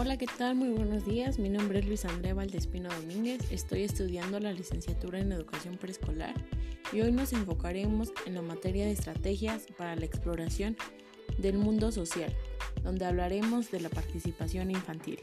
Hola, ¿qué tal? Muy buenos días. Mi nombre es Luis André Valdespino Domínguez. Estoy estudiando la licenciatura en Educación Preescolar y hoy nos enfocaremos en la materia de estrategias para la exploración del mundo social, donde hablaremos de la participación infantil.